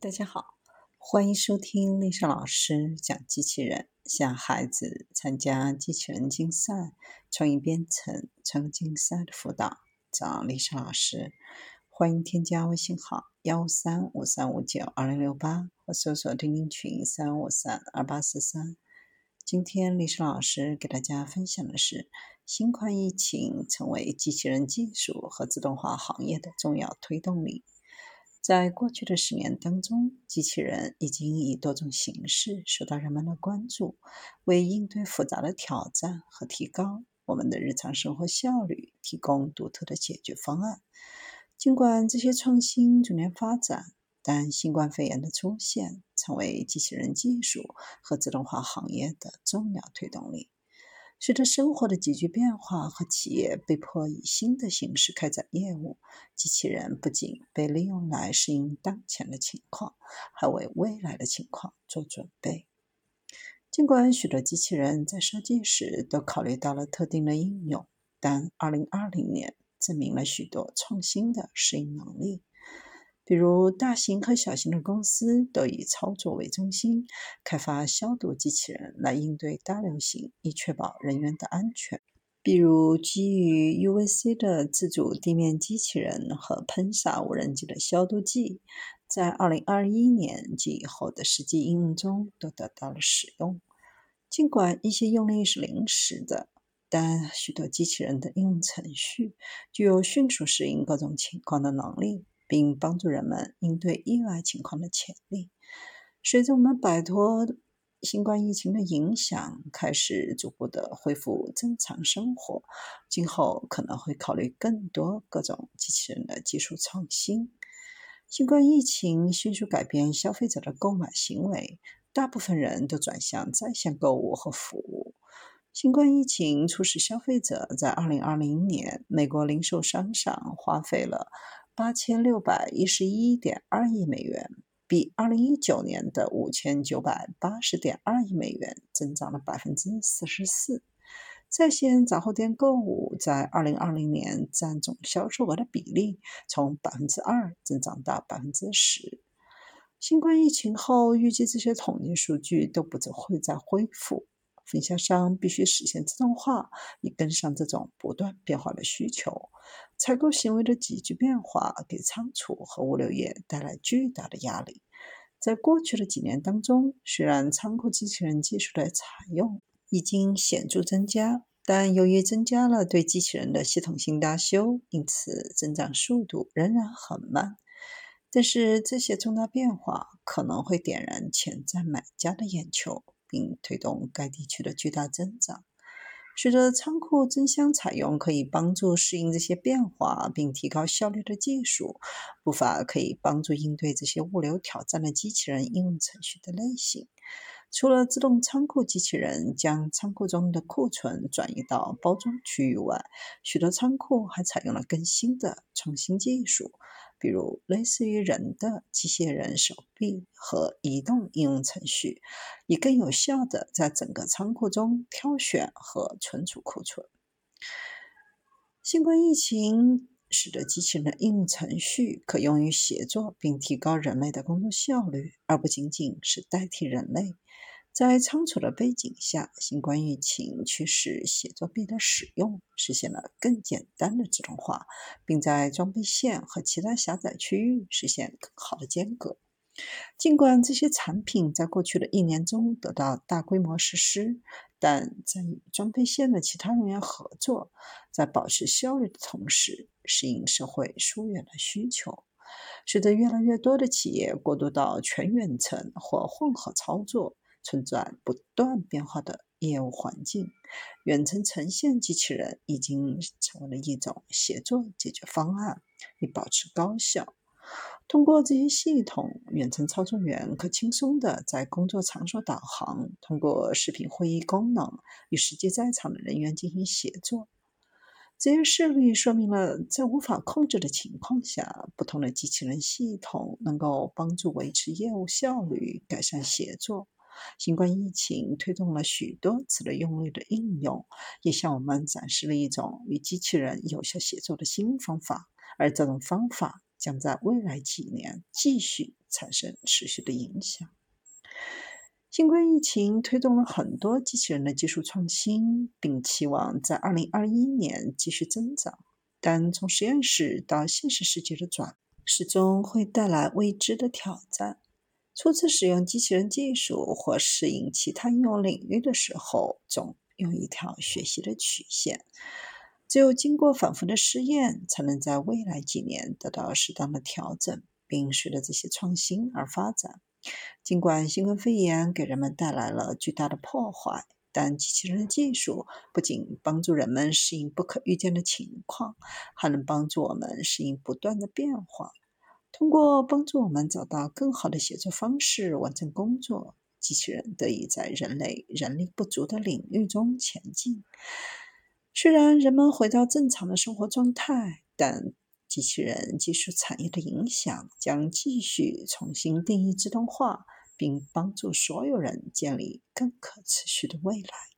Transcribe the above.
大家好，欢迎收听丽莎老师讲机器人，向孩子参加机器人竞赛、创意编程、创客竞赛的辅导，找丽莎老师。欢迎添加微信号幺三五三五九二零六八，或搜索钉钉群三五三二八四三。今天丽莎老师给大家分享的是，新冠疫情成为机器人技术和自动化行业的重要推动力。在过去的十年当中，机器人已经以多种形式受到人们的关注，为应对复杂的挑战和提高我们的日常生活效率提供独特的解决方案。尽管这些创新逐年发展，但新冠肺炎的出现成为机器人技术和自动化行业的重要推动力。随着生活的急剧变化和企业被迫以新的形式开展业务，机器人不仅被利用来适应当前的情况，还为未来的情况做准备。尽管许多机器人在设计时都考虑到了特定的应用，但2020年证明了许多创新的适应能力。比如，大型和小型的公司都以操作为中心，开发消毒机器人来应对大流行，以确保人员的安全。比如，基于 UVC 的自主地面机器人和喷洒无人机的消毒剂，在2021年及以后的实际应用中都得到了使用。尽管一些用例是临时的，但许多机器人的应用程序具有迅速适应各种情况的能力。并帮助人们应对意外情况的潜力。随着我们摆脱新冠疫情的影响，开始逐步的恢复正常生活，今后可能会考虑更多各种机器人的技术创新。新冠疫情迅速改变消费者的购买行为，大部分人都转向在线购物和服务。新冠疫情促使消费者在2020年美国零售商上花费了。八千六百一十一点二亿美元，比二零一九年的五千九百八十点二亿美元增长了百分之四十四。在线杂货店购物在二零二零年占总销售额的比例从百分之二增长到百分之十。新冠疫情后，预计这些统计数据都不会再恢复。分销商必须实现自动化，以跟上这种不断变化的需求。采购行为的急剧变化给仓储和物流业带来巨大的压力。在过去的几年当中，虽然仓库机器人技术的采用已经显著增加，但由于增加了对机器人的系统性大修，因此增长速度仍然很慢。但是这些重大变化可能会点燃潜在买家的眼球。并推动该地区的巨大增长。随着仓库争相采用可以帮助适应这些变化并提高效率的技术，不乏可以帮助应对这些物流挑战的机器人应用程序的类型。除了自动仓库机器人将仓库中的库存转移到包装区域外，许多仓库还采用了更新的创新技术。比如，类似于人的机械人手臂和移动应用程序，以更有效地在整个仓库中挑选和存储库存。新冠疫情使得机器人的应用程序可用于协作并提高人类的工作效率，而不仅仅是代替人类。在仓储的背景下，新冠疫情驱使写作臂的使用，实现了更简单的自动化，并在装备线和其他狭窄区域实现更好的间隔。尽管这些产品在过去的一年中得到大规模实施，但在与装配线的其他人员合作，在保持效率的同时，适应社会疏远的需求，使得越来越多的企业过渡到全远程或混合操作。存在不断变化的业务环境，远程呈现机器人已经成为了一种协作解决方案，以保持高效。通过这些系统，远程操作员可轻松地在工作场所导航，通过视频会议功能与实际在场的人员进行协作。这些事例说明了，在无法控制的情况下，不同的机器人系统能够帮助维持业务效率，改善协作。新冠疫情推动了许多此类用力的应用，也向我们展示了一种与机器人有效协作的新方法。而这种方法将在未来几年继续产生持续的影响。新冠疫情推动了很多机器人的技术创新，并期望在2021年继续增长。但从实验室到现实世界的转，始终会带来未知的挑战。初次使用机器人技术或适应其他应用领域的时候，总有一条学习的曲线。只有经过反复的试验，才能在未来几年得到适当的调整，并随着这些创新而发展。尽管新冠肺炎给人们带来了巨大的破坏，但机器人的技术不仅帮助人们适应不可预见的情况，还能帮助我们适应不断的变化。通过帮助我们找到更好的协作方式完成工作，机器人得以在人类人力不足的领域中前进。虽然人们回到正常的生活状态，但机器人技术产业的影响将继续重新定义自动化，并帮助所有人建立更可持续的未来。